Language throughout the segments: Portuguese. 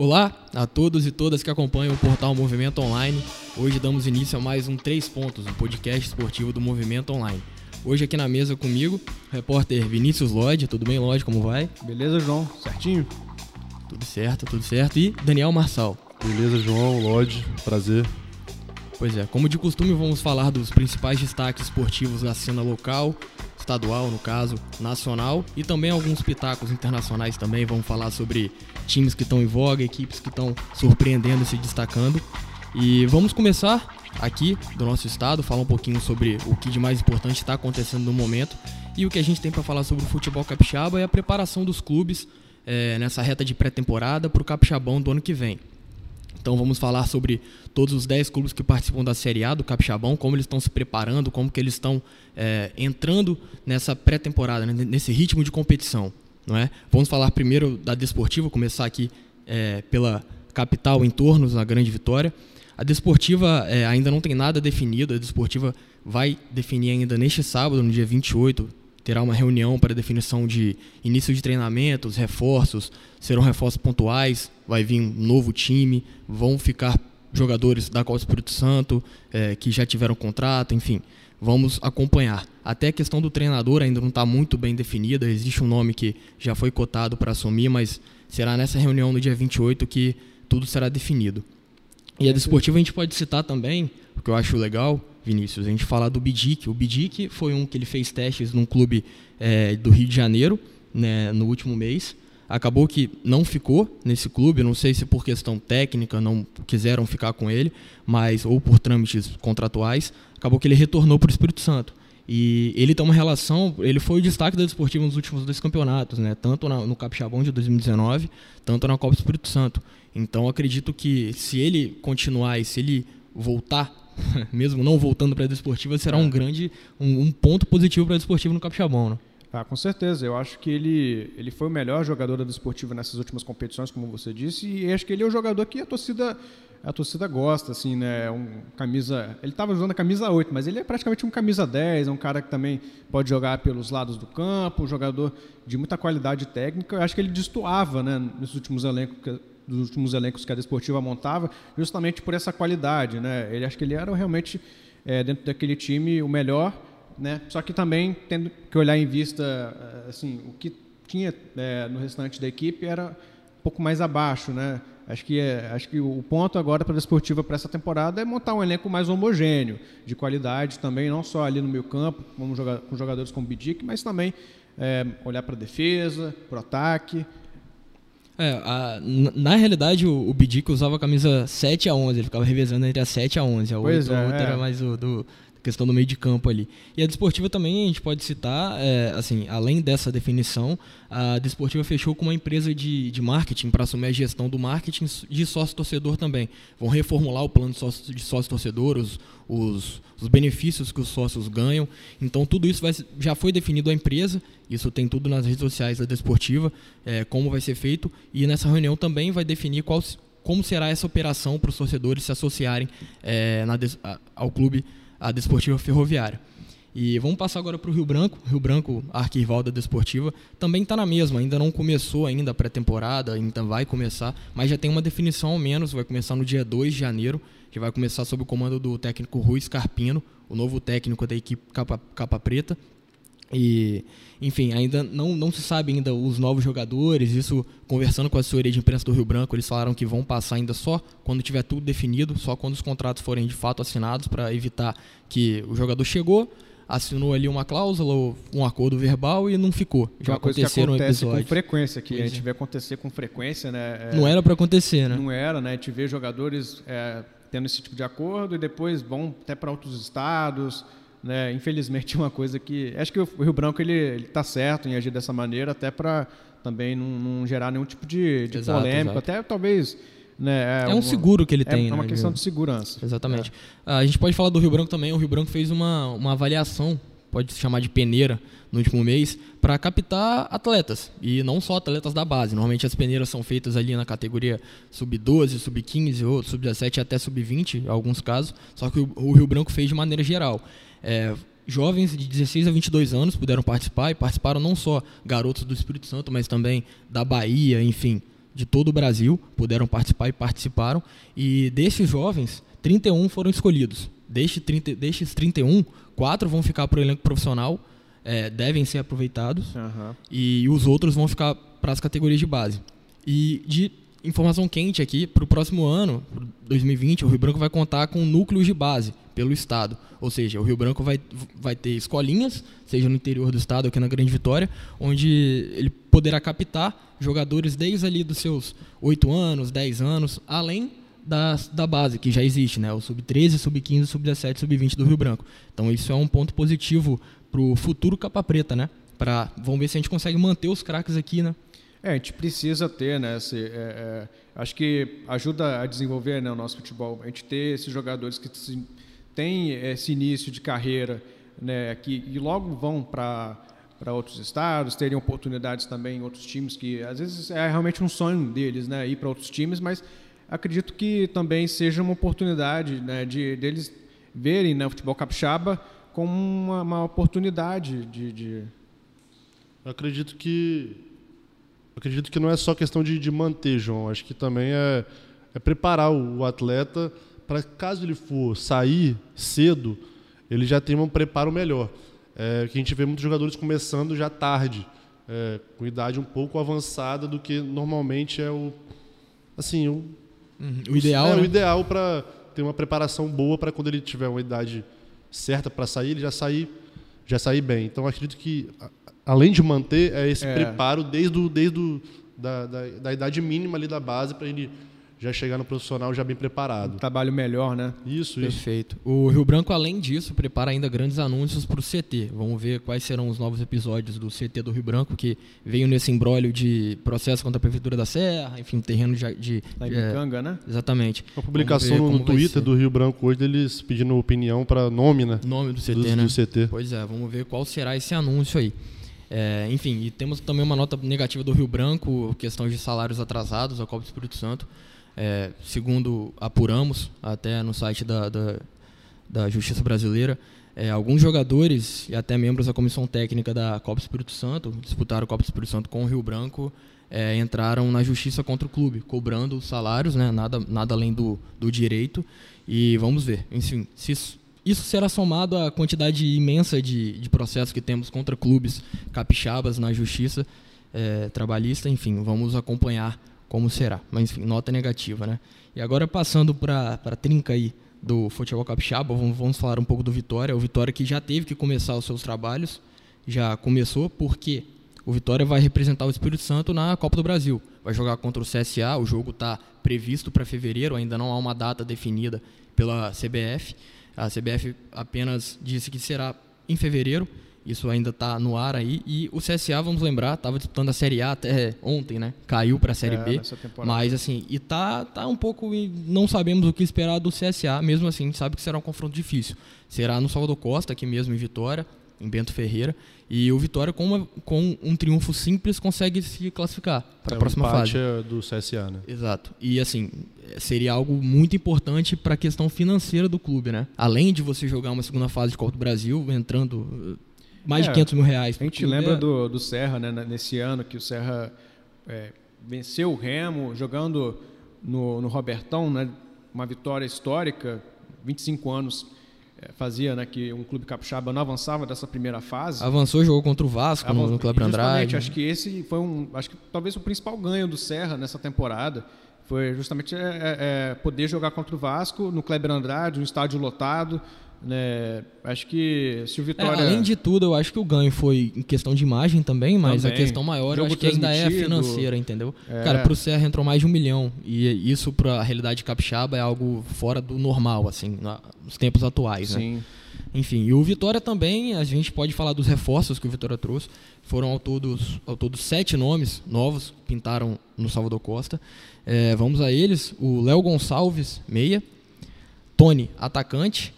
Olá a todos e todas que acompanham o portal Movimento Online. Hoje damos início a mais um Três Pontos, um podcast esportivo do Movimento Online. Hoje aqui na mesa comigo, o repórter Vinícius Lodge. Tudo bem, Lodge? Como vai? Beleza, João? Certinho? Tudo certo, tudo certo. E Daniel Marçal. Beleza, João, Lodge, prazer. Pois é, como de costume, vamos falar dos principais destaques esportivos da cena local, estadual, no caso, nacional e também alguns pitacos internacionais também. Vamos falar sobre times que estão em voga, equipes que estão surpreendendo e se destacando. E vamos começar aqui do nosso estado, falar um pouquinho sobre o que de mais importante está acontecendo no momento e o que a gente tem para falar sobre o futebol capixaba é a preparação dos clubes é, nessa reta de pré-temporada para o capixabão do ano que vem. Então vamos falar sobre todos os 10 clubes que participam da Série A do Capixabão, como eles estão se preparando, como que eles estão é, entrando nessa pré-temporada, né, nesse ritmo de competição. Não é? Vamos falar primeiro da Desportiva, começar aqui é, pela capital, em torno da Grande Vitória. A Desportiva é, ainda não tem nada definido, a Desportiva vai definir ainda neste sábado, no dia 28, terá uma reunião para definição de início de treinamentos, reforços, serão reforços pontuais, vai vir um novo time, vão ficar jogadores da Copa Espírito Santo é, que já tiveram contrato, enfim, vamos acompanhar. Até a questão do treinador ainda não está muito bem definida, existe um nome que já foi cotado para assumir, mas será nessa reunião no dia 28 que tudo será definido. E a desportiva a gente pode citar também, o que eu acho legal, Vinícius, a gente falar do Bidic. O Bidic foi um que ele fez testes num clube é, do Rio de Janeiro né, no último mês. Acabou que não ficou nesse clube, não sei se por questão técnica não quiseram ficar com ele, mas ou por trâmites contratuais. Acabou que ele retornou para o Espírito Santo. E ele tem uma relação, ele foi o destaque da Desportiva nos últimos dois campeonatos, né? tanto na, no Capixabão de 2019, tanto na Copa Espírito Santo. Então acredito que se ele continuar e se ele voltar mesmo não voltando para a desportiva, será é. um grande um, um, ponto positivo para a desportiva no Capixabão, né? Ah, com certeza. Eu acho que ele, ele foi o melhor jogador da desportiva nessas últimas competições, como você disse, e acho que ele é o jogador que a torcida a torcida gosta, assim, né? É um camisa, ele estava usando a camisa 8, mas ele é praticamente um camisa 10, é um cara que também pode jogar pelos lados do campo, um jogador de muita qualidade técnica. Eu acho que ele destoava, né, nos últimos elencos dos últimos elencos que a Desportiva montava, justamente por essa qualidade, né? Ele acho que ele era realmente é, dentro daquele time o melhor, né? Só que também tendo que olhar em vista eh, assim o que tinha é, no restante da equipe era um pouco mais abaixo, né? Acho que, é, acho que o ponto agora para a Desportiva para essa temporada é montar um elenco mais homogêneo, de qualidade também, não só ali no meio campo, com jogadores como Bidic, mas também é, olhar para a defesa, para o ataque, é, a, na realidade, o, o Bidico usava a camisa 7 a 11, ele ficava revezando entre a 7 a 11. A 8 é, é. era mais o, do, questão do meio de campo ali. E a desportiva também a gente pode citar, é, assim, além dessa definição, a desportiva fechou com uma empresa de, de marketing para assumir a gestão do marketing de sócio-torcedor também. Vão reformular o plano de sócio-torcedor, os, os, os, benefícios que os sócios ganham. Então tudo isso vai, já foi definido a empresa, isso tem tudo nas redes sociais da desportiva, é, como vai ser feito. E nessa reunião também vai definir qual, como será essa operação para os torcedores se associarem é, na, ao clube a Desportiva Ferroviária. E vamos passar agora para o Rio Branco. Rio Branco, arquival da Desportiva, também está na mesma, ainda não começou ainda a pré-temporada, ainda vai começar, mas já tem uma definição ao menos, vai começar no dia 2 de janeiro, que vai começar sob o comando do técnico Rui Scarpino, o novo técnico da equipe Capa, Capa Preta. E, enfim, ainda não, não se sabe ainda os novos jogadores. Isso, conversando com a assessoria de imprensa do Rio Branco, eles falaram que vão passar ainda só quando tiver tudo definido, só quando os contratos forem de fato assinados, para evitar que o jogador chegou, assinou ali uma cláusula, um acordo verbal e não ficou. Já uma coisa aconteceram que acontece episódios. com frequência, que pois a gente é. vê acontecer com frequência, né? É, não era para acontecer, né? Não era, né? A gente vê jogadores é, tendo esse tipo de acordo e depois vão até para outros estados né? Infelizmente, uma coisa que. Acho que o Rio Branco ele está certo em agir dessa maneira, até para também não, não, gerar nenhum tipo de, de exato, polêmica, exato. até talvez. Né, é, é um uma, seguro que ele é, tem. É uma né, questão de segurança. Exatamente. É. A gente pode falar do Rio Branco também. O Rio Branco fez uma, uma avaliação, pode se chamar de peneira, no último mês, para captar atletas. E não só atletas da base. Normalmente as peneiras são feitas ali na categoria sub-12, sub-15 ou sub-17 até sub-20, em alguns casos. Só que o, o Rio Branco fez de maneira geral. É, jovens de 16 a 22 anos puderam participar e participaram não só garotos do Espírito Santo, mas também da Bahia, enfim, de todo o Brasil puderam participar e participaram. E desses jovens, 31 foram escolhidos. Destes, 30, destes 31, quatro vão ficar para o elenco profissional, é, devem ser aproveitados, Aham. e os outros vão ficar para as categorias de base. E de informação quente aqui, para o próximo ano, pro 2020, o Rio Branco vai contar com núcleos de base pelo estado. Ou seja, o Rio Branco vai, vai ter escolinhas, seja no interior do estado ou aqui na Grande Vitória, onde ele poderá captar jogadores desde ali dos seus 8 anos, 10 anos, além da, da base, que já existe, né? O sub-13, sub-15, sub-17, sub-20 do Rio Branco. Então isso é um ponto positivo para o futuro capa preta, né? Pra, vamos ver se a gente consegue manter os craques aqui, né? É, a gente precisa ter, né? É, é, acho que ajuda a desenvolver né, o nosso futebol. A gente ter esses jogadores que se- têm esse início de carreira, né? E logo vão para para outros estados, terem oportunidades também em outros times que às vezes é realmente um sonho deles, né? Ir para outros times, mas acredito que também seja uma oportunidade, né? De deles verem né, o futebol capixaba como uma, uma oportunidade de, de acredito que. acredito que não é só questão de, de manter, João. Acho que também é, é preparar o atleta para caso ele for sair cedo, ele já tenha um preparo melhor. É, que a gente vê muitos jogadores começando já tarde, é, com idade um pouco avançada do que normalmente é o. Assim, o, O ideal, é né? o ideal para ter uma preparação boa para quando ele tiver uma idade certa para sair, ele já sair, já sair bem. Então acredito que além de manter é esse É. preparo desde, o, desde o, da, da, da idade mínima ali da base para ele já chegar no profissional já bem preparado. trabalho melhor, né? Isso, isso. Perfeito. O Rio Branco, além disso, prepara ainda grandes anúncios para o CT. Vamos ver quais serão os novos episódios do CT do Rio Branco, que veio nesse embrólio de processo contra a Prefeitura da Serra, enfim, terreno de. de Na é, Ibicanga, né? exatamente. Uma publicação no, Twitter do Rio Branco hoje deles pedindo opinião para nome, né? Nome do CT, do, né? do CT. Pois é, vamos ver qual será esse anúncio aí. É, enfim, e temos também uma nota negativa do Rio Branco, questão de salários atrasados, a Copa do Espírito Santo. É, segundo apuramos, até no site da, da, da Justiça Brasileira, é, alguns jogadores e até membros da comissão técnica da Copa Espírito Santo, disputaram a Copa Espírito Santo com o Rio Branco, é, entraram na justiça contra o clube, cobrando salários, né, nada, nada além do, do direito. E vamos ver, enfim, se isso, isso será somado à quantidade imensa de, de processos que temos contra clubes capixabas na justiça é, trabalhista, enfim, vamos acompanhar como será. Mas enfim, nota negativa, né? E agora passando para a trinca aí do futebol capixaba, vamos, vamos falar um pouco do Vitória. O Vitória que já teve que começar os seus trabalhos, já começou porque o Vitória vai representar o Espírito Santo na Copa do Brasil. Vai jogar contra o CSA, o jogo está previsto para fevereiro, ainda não há uma data definida pela CBF. A CBF apenas disse que será em fevereiro, isso ainda está no ar aí. E o CSA, vamos lembrar, estava disputando a Série A até ontem, né? Caiu para a Série É, B. Mas assim, e tá, tá um pouco. Não sabemos o que esperar do CSA, mesmo assim, a gente sabe que será um confronto difícil. Será no Salvador Costa, aqui mesmo em Vitória, em Bento Ferreira. E o Vitória, com, uma- com um triunfo simples, consegue se classificar para É, a próxima o empate fase. é do CSA, né? Exato. E assim, seria algo muito importante para a questão financeira do clube, né? Além de você jogar uma segunda fase de Copa do Brasil, entrando mais É, de 500 mil reais. A gente clube, lembra é- do, do Serra, né, nesse ano, que o Serra é, venceu o Remo, jogando no, no Robertão, né, uma vitória histórica, 25 anos é, fazia né, que um clube capixaba não avançava dessa primeira fase. Avançou, jogou contra o Vasco no, justamente, Andrade. Acho que esse foi um, acho que talvez o principal ganho do Serra nessa temporada foi justamente é, é, é, poder jogar contra o Vasco no Kleber Andrade, um estádio lotado. Né? Acho que se o É, Vitória além de tudo, eu acho que o ganho foi em questão de imagem também, mas Também. a questão maior eu acho que ainda é financeira, entendeu? É. Cara, pro Serra entrou mais de um milhão. E isso pra realidade capixaba é algo fora do normal, assim, nos tempos atuais, né? Sim. Enfim, e o Vitória também, a gente pode falar dos reforços que o Vitória trouxe. Foram ao todo, ao todo sete nomes novos que pintaram no Salvador Costa. É, vamos a eles: o Léo Gonçalves, meia. Tony, atacante.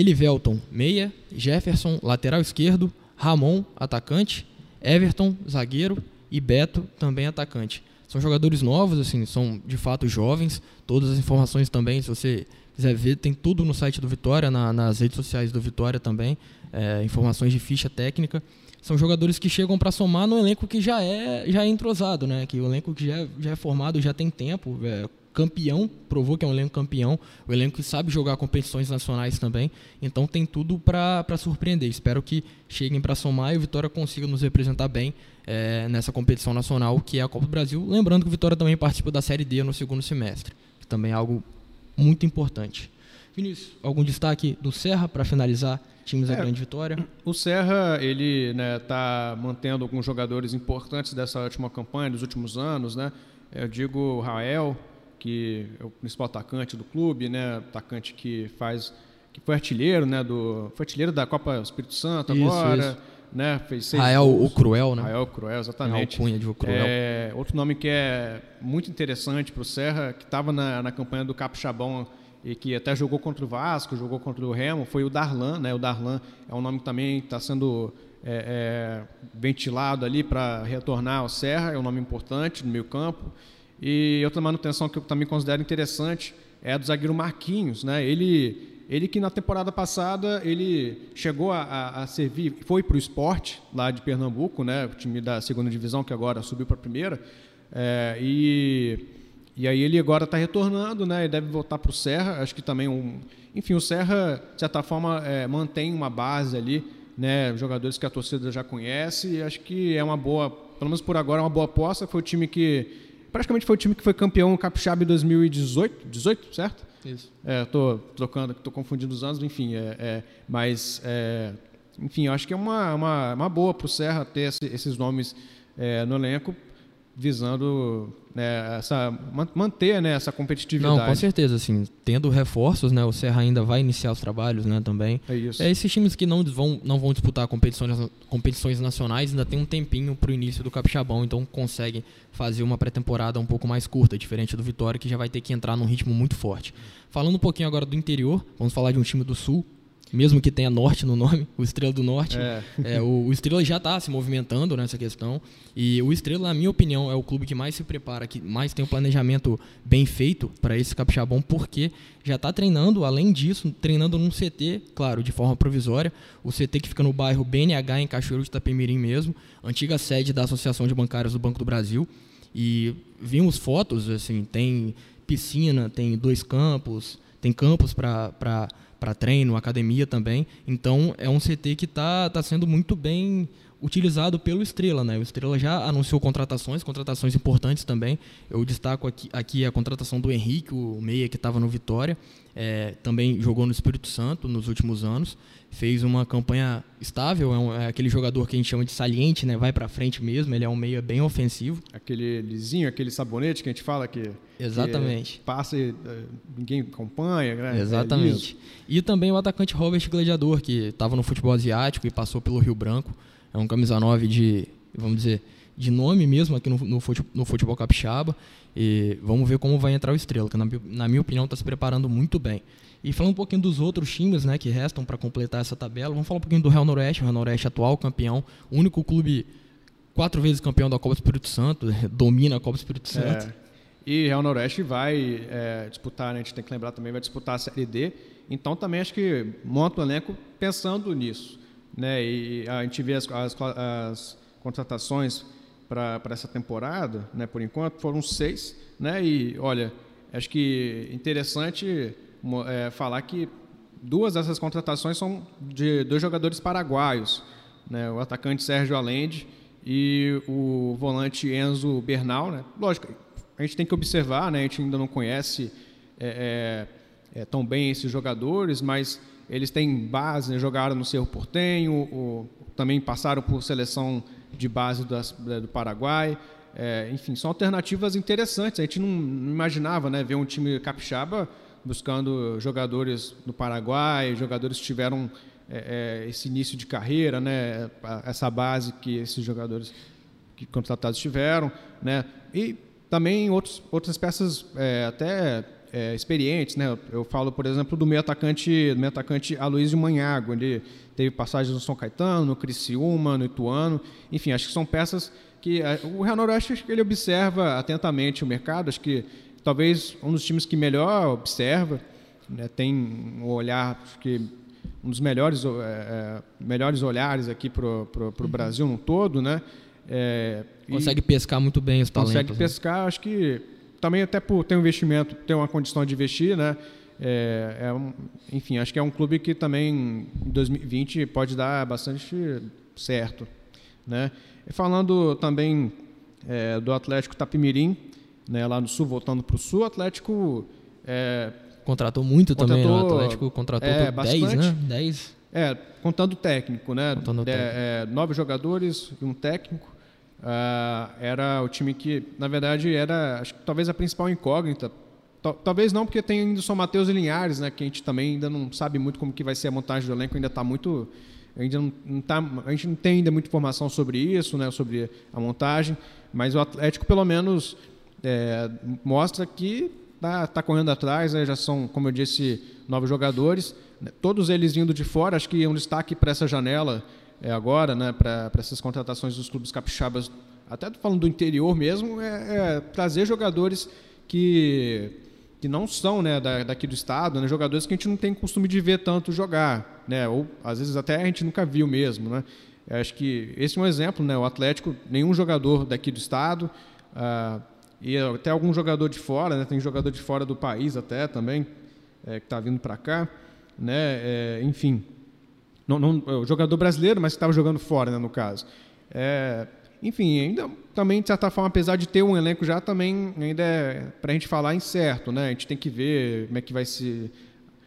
Elivelton, meia. Jefferson, lateral esquerdo. Ramon, atacante. Everton, zagueiro. E Beto, também atacante. São jogadores novos, assim, são de fato jovens. Todas as informações também, se você quiser ver, tem tudo no site do Vitória, na, nas redes sociais do Vitória também, é, informações de ficha técnica. São jogadores que chegam para somar no elenco que já é, já é entrosado, né? Que o elenco que já é, já é formado, já tem tempo, é, campeão, provou que é um elenco campeão, o elenco que sabe jogar competições nacionais também, então tem tudo para surpreender. Espero que cheguem para somar e o Vitória consiga nos representar bem é, nessa competição nacional que é a Copa do Brasil. Lembrando que o Vitória também participa da Série D no segundo semestre, que também é algo muito importante. Vinícius, algum destaque do Serra para finalizar times da é, Grande Vitória? O Serra, ele está né, tá mantendo alguns jogadores importantes dessa última campanha, dos últimos anos, né? Eu digo o Rael, que é o principal atacante do clube, né? Atacante que faz, que foi artilheiro, né? Do, foi artilheiro da Copa Espírito Santo isso, agora. Isso. Né, fez seis Rael gols. o Cruel, né? Rael Cruel, exatamente. Rael Cunha de o Cruel. É, outro nome que é muito interessante para o Serra, que estava na, na campanha do Capixabão e que até jogou contra o Vasco, jogou contra o Remo, foi o Darlan, né? O Darlan é um nome que também está sendo é, é, ventilado ali para retornar ao Serra, é um nome importante no meio campo. E outra manutenção que eu também considero interessante é a do zagueiro Marquinhos, né? Ele, ele que na temporada passada ele chegou a, a, a servir, foi para o esporte lá de Pernambuco, né? O time da segunda divisão que agora subiu para a primeira. É, e e aí ele agora está retornando, né? E deve voltar para o Serra. Acho que também um, enfim, o Serra de certa forma é, mantém uma base ali, né? Jogadores que a torcida já conhece. E acho que é uma boa, pelo menos por agora, é uma boa aposta. Foi o time que praticamente foi o time que foi campeão capixaba em 2018, 18, certo? Isso. É, tô trocando, tô confundindo os anos, enfim, é, é mas é, enfim, acho que é uma, uma, uma boa para o Serra ter esse, esses nomes é, no elenco, visando né, essa, manter né, essa competitividade. Não, com certeza, assim, tendo reforços, né, o Serra ainda vai iniciar os trabalhos, né, também. É isso. É, esses times que não vão, não vão disputar competições, competições nacionais ainda tem um tempinho para o início do Capixabão, então conseguem fazer uma pré-temporada um pouco mais curta, diferente do Vitória, que já vai ter que entrar num ritmo muito forte. Falando um pouquinho agora do interior, vamos falar de um time do Sul, mesmo que tenha norte no nome, o Estrela do Norte. É. É, o, o, Estrela já está se movimentando nessa questão. E o Estrela, na minha opinião, é o clube que mais se prepara, que mais tem um planejamento bem feito para esse capixabão, porque já está treinando, além disso, treinando num CT, claro, de forma provisória. O CT que fica no bairro BNH, em Cachoeiro de Itapemirim mesmo, antiga sede da Associação de Bancários do Banco do Brasil. E vimos fotos, assim, tem piscina, tem dois campos, tem campos para para treino, academia também. Então é um CT que está tá sendo muito bem utilizado pelo Estrela, né? O Estrela já anunciou contratações, contratações importantes também. Eu destaco aqui, aqui a contratação do Henrique, o meia que estava no Vitória, é, também jogou no Espírito Santo nos últimos anos, fez uma campanha estável, é, um, é aquele jogador que a gente chama de saliente, né? Vai para frente mesmo, ele é um meia bem ofensivo. Aquele lisinho, aquele sabonete que a gente fala que Exatamente. Que passa e eh, ninguém acompanha, né? Exatamente. É e também o atacante Robert Gladiador, que estava no futebol asiático e passou pelo Rio Branco é um camisa 9 de, vamos dizer, de nome mesmo aqui no, no, futebol, no futebol capixaba. E vamos ver como vai entrar o Estrela, que na, na minha opinião está se preparando muito bem. E falando um pouquinho dos outros times né, que restam para completar essa tabela, vamos falar um pouquinho do Real Noroeste. O Real Noroeste atual campeão, único clube quatro vezes campeão da Copa Espírito Santo, domina a Copa Espírito é. Santo. É. E Real Noroeste vai é, disputar, né, a gente tem que lembrar também, vai disputar a Série D. Então também acho que monta o elenco pensando nisso né? E a gente vê as, as, as contratações para essa temporada, né? Por enquanto foram seis, né? E olha, acho que interessante é, falar que duas dessas contratações são de dois jogadores paraguaios, né? O atacante Sérgio Allende e o volante Enzo Bernal, né? Lógico, a gente tem que observar, né? A gente ainda não conhece é, é, é tão bem esses jogadores, mas eles têm base, né, jogaram no Cerro Portenho, também passaram por seleção de base do Paraguai. É, enfim, são alternativas interessantes. A gente não, imaginava né, ver um time capixaba buscando jogadores no Paraguai, jogadores que tiveram é, é, esse início de carreira, né, essa base que esses jogadores que contratados tiveram, né, e também outros, outras peças é, até é, experientes, né? Eu falo, por exemplo, do meio atacante, do meio atacante Aloysio Manhago, ele teve passagens no São Caetano, no Criciúma, no Ituano, enfim, acho que são peças que é, o Real Noroeste ele observa atentamente o mercado, acho que talvez um dos times que melhor observa, né, tem um olhar, acho que um dos melhores, é, melhores olhares aqui para o uhum. Brasil no todo, né? É, consegue pescar muito bem os talentos. Consegue né? pescar, acho que também até por ter um investimento, ter uma condição de investir, né? É, é enfim, acho que é um clube que também em 2020 pode dar bastante certo, né? E falando também é, do Atlético Tapimirim, né, lá no Sul, voltando para o Sul, o Atlético é, contratou muito contratou, também, o Atlético contratou é, 10, né? 10. É, contando o técnico, né? Contando de, técnico. É, nove jogadores e um técnico. Uh, era o time que, na verdade, era acho que talvez a principal incógnita. Talvez não, porque tem ainda o São Mateus e Linhares, né? Que a gente também ainda não sabe muito como que vai ser a montagem do elenco, ainda está muito. Ainda não, não tá, a gente não tem ainda muita informação sobre isso, né? Sobre a montagem. Mas o Atlético, pelo menos, é, mostra que está tá correndo atrás, né? já são, como eu disse, novos jogadores, né? todos eles vindo de fora. Acho que um destaque para essa janela é, agora, né? para essas contratações dos clubes capixabas, até falando do interior mesmo, é, é trazer jogadores que que não são né, da, daqui do estado, né, jogadores que a gente não tem costume de ver tanto jogar, né, ou às vezes até a gente nunca viu mesmo. Né. acho que esse é um exemplo, né, o Atlético, nenhum jogador daqui do estado, ah, e até algum jogador de fora, né? tem jogador de fora do país até também, é, que está vindo para cá. Né? É, enfim, não, não, o jogador brasileiro, mas que estava jogando fora, né, no caso. É, enfim, ainda também, de certa forma, apesar de ter um elenco já, também ainda é para a gente falar incerto. Né? A gente tem que ver como é que vai se.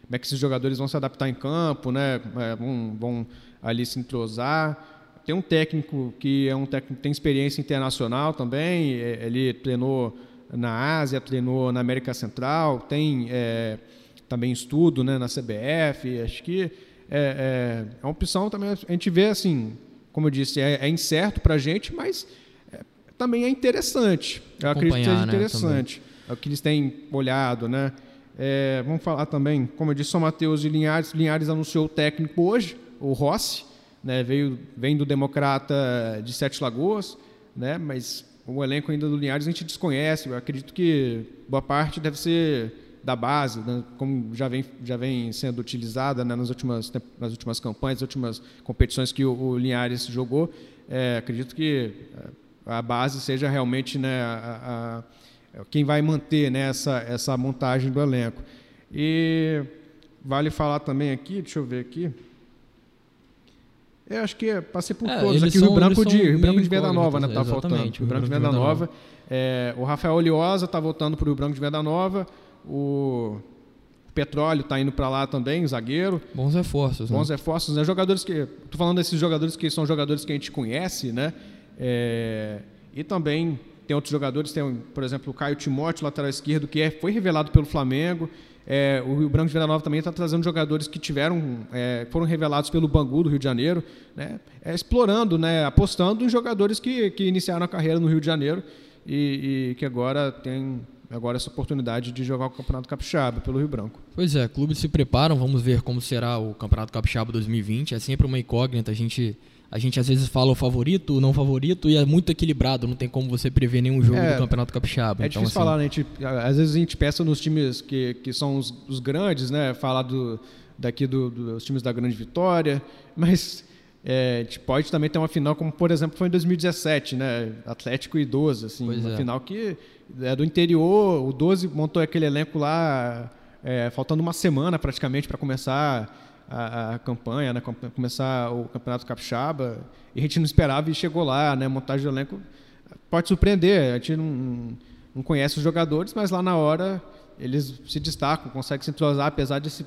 Como é que esses jogadores vão se adaptar em campo, né? É, vão, vão ali se entrosar. Tem um técnico que é um técnico tem experiência internacional também. É, ele treinou na Ásia, treinou na América Central, tem é, também estudo né, na CBF. Acho que é, é, é, uma opção também. A gente vê assim, como eu disse, é, é incerto para a gente, mas é, também é interessante. Eu acredito que seja né, interessante. Né, é o que eles têm olhado, né? É, vamos falar também, como eu disse, São Mateus e Linhares. Linhares anunciou o técnico hoje, o Rossi né, veio, vem do Democrata de Sete Lagoas, né, mas o elenco ainda do Linhares a gente desconhece. Eu acredito que boa parte deve ser da base, né, como já vem, já vem sendo utilizada né, nas, últimas, nas últimas campanhas, nas últimas competições que o, o Linhares jogou. É, acredito que é, a base seja realmente né, a, a, quem vai manter né, essa, essa montagem do elenco. E vale falar também aqui, deixa eu ver aqui. Eu acho que passei por é, todos. Aqui o Rio Branco de, Rio Branco de Venda Nova, né? Tá faltando. Rio Branco de Venda Nova. É, o Rafael Oliosa está voltando para o Rio Branco de Venda Nova. O Petróleo está indo para lá também, zagueiro. Bons reforços. Bons né? reforços, né? Jogadores que. Estou falando desses jogadores que são jogadores que a gente conhece, né? É, e também tem outros jogadores, tem, por exemplo, o Caio Timóteo, lateral esquerdo, que é, foi revelado pelo Flamengo. É, o Rio Branco de Venda Nova também está trazendo jogadores que tiveram, é, foram revelados pelo Bangu do Rio de Janeiro, né, é, explorando, né, apostando em jogadores que, que iniciaram a carreira no Rio de Janeiro e, e que agora tem agora essa oportunidade de jogar o Campeonato Capixaba pelo Rio Branco. Pois é, clubes se preparam, vamos ver como será o Campeonato Capixaba 2020. É sempre uma incógnita, a gente a gente às vezes fala o favorito, o não favorito, e é muito equilibrado, não tem como você prever nenhum jogo é, do Campeonato Capixaba. É então, difícil assim... falar, né? Gente, às vezes a gente pensa nos times que, que são os, os grandes, né? Falar do, daqui do, dos times da Grande Vitória, mas é, a gente pode também ter uma final como, por exemplo, foi em 2017, né? Atlético e 12, assim, pois uma é. final que é do interior, o 12 montou aquele elenco lá, é, faltando uma semana praticamente para começar a, a campanha, né, começar o Campeonato Capixaba, e a gente não esperava e chegou lá, né, montagem do elenco pode surpreender, a gente não, não conhece os jogadores, mas lá na hora eles se destacam, conseguem se entrosar apesar desse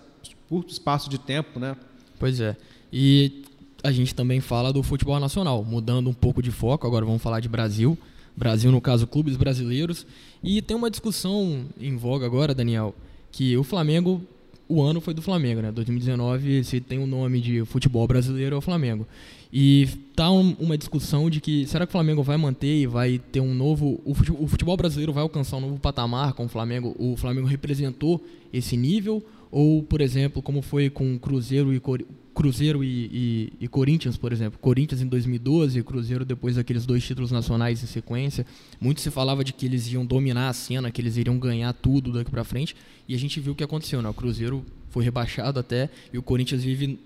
curto espaço de tempo, né? Pois é. E a gente também fala do futebol nacional, mudando um pouco de foco, agora vamos falar de Brasil. Brasil, no caso, clubes brasileiros. E tem uma discussão em voga agora, Daniel, que o Flamengo o ano foi do Flamengo, né? 2019, se tem o um nome de futebol brasileiro, é o Flamengo. E tá um, uma discussão de que será que o Flamengo vai manter e vai ter um novo. O futebol, brasileiro vai alcançar um novo patamar com o Flamengo? O Flamengo representou esse nível? Ou, por exemplo, como foi com Cruzeiro e Cruzeiro e, e, e, Corinthians, por exemplo. Corinthians em 2012, Cruzeiro depois daqueles dois títulos nacionais em sequência. Muito se falava de que eles iam dominar a cena, que eles iriam ganhar tudo daqui para frente. E a gente viu o que aconteceu, né? O Cruzeiro foi rebaixado até e o Corinthians vive